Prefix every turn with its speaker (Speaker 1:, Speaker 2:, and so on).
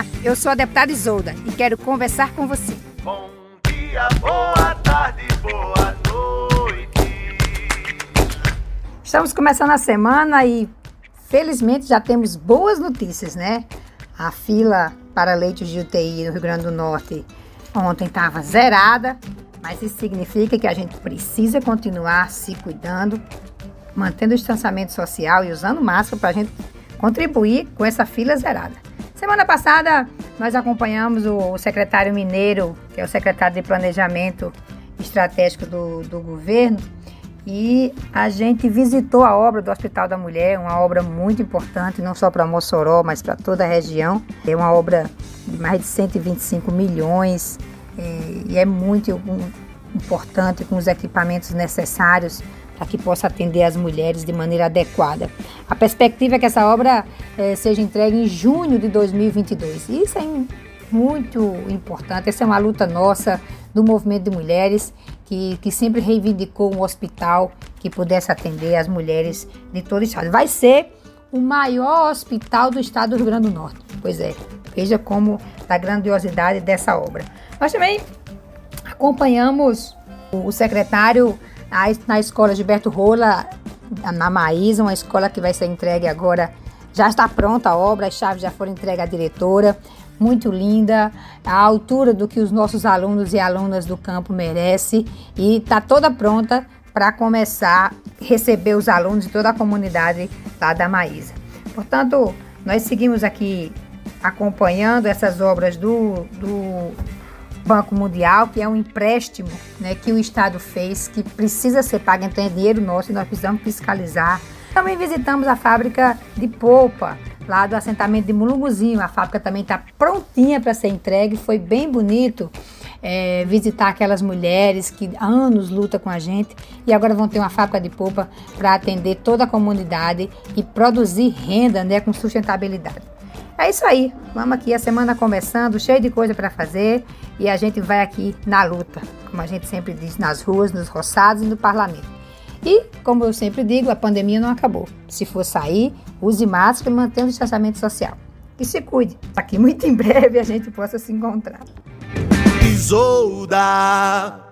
Speaker 1: Olá, eu sou a deputada Isolda e quero conversar com você.
Speaker 2: Bom dia, boa tarde, boa noite.
Speaker 1: Estamos começando a semana e felizmente já temos boas notícias, né? A fila para leitos de UTI no Rio Grande do Norte ontem estava zerada, mas isso significa que a gente precisa continuar se cuidando, mantendo o distanciamento social e usando máscara para a gente contribuir com essa fila zerada. Semana passada nós acompanhamos o secretário Mineiro, que é o secretário de Planejamento Estratégico do, do governo, e a gente visitou a obra do Hospital da Mulher, uma obra muito importante, não só para Mossoró, mas para toda a região. É uma obra de mais de 125 milhões é, e é muito importante com os equipamentos necessários para que possa atender as mulheres de maneira adequada. A perspectiva é que essa obra eh, seja entregue em junho de 2022. Isso é muito importante, essa é uma luta nossa do movimento de mulheres que, que sempre reivindicou um hospital que pudesse atender as mulheres de todo o estado. Vai ser o maior hospital do estado do Rio Grande do Norte. Pois é, veja como a grandiosidade dessa obra. Nós também acompanhamos o secretário na escola Gilberto Rola, na Maísa, uma escola que vai ser entregue agora. Já está pronta a obra, as chaves já foram entregues à diretora. Muito linda, à altura do que os nossos alunos e alunas do campo merecem. E está toda pronta para começar a receber os alunos de toda a comunidade lá da Maísa. Portanto, nós seguimos aqui acompanhando essas obras do, do Banco Mundial, que é um empréstimo né, que o Estado fez, que precisa ser pago, então é dinheiro nosso e nós precisamos fiscalizar. Também visitamos a fábrica de polpa, lá do assentamento de Mulunguzinho. A fábrica também está prontinha para ser entregue, foi bem bonito. É, visitar aquelas mulheres que há anos lutam com a gente e agora vão ter uma fábrica de polpa para atender toda a comunidade e produzir renda né, com sustentabilidade. É isso aí. Vamos aqui, a semana começando, cheio de coisa para fazer e a gente vai aqui na luta, como a gente sempre diz, nas ruas, nos roçados e no parlamento. E, como eu sempre digo, a pandemia não acabou. Se for sair, use máscara e mantenha o distanciamento social. E se cuide, para que muito em breve a gente possa se encontrar.
Speaker 2: Isolda.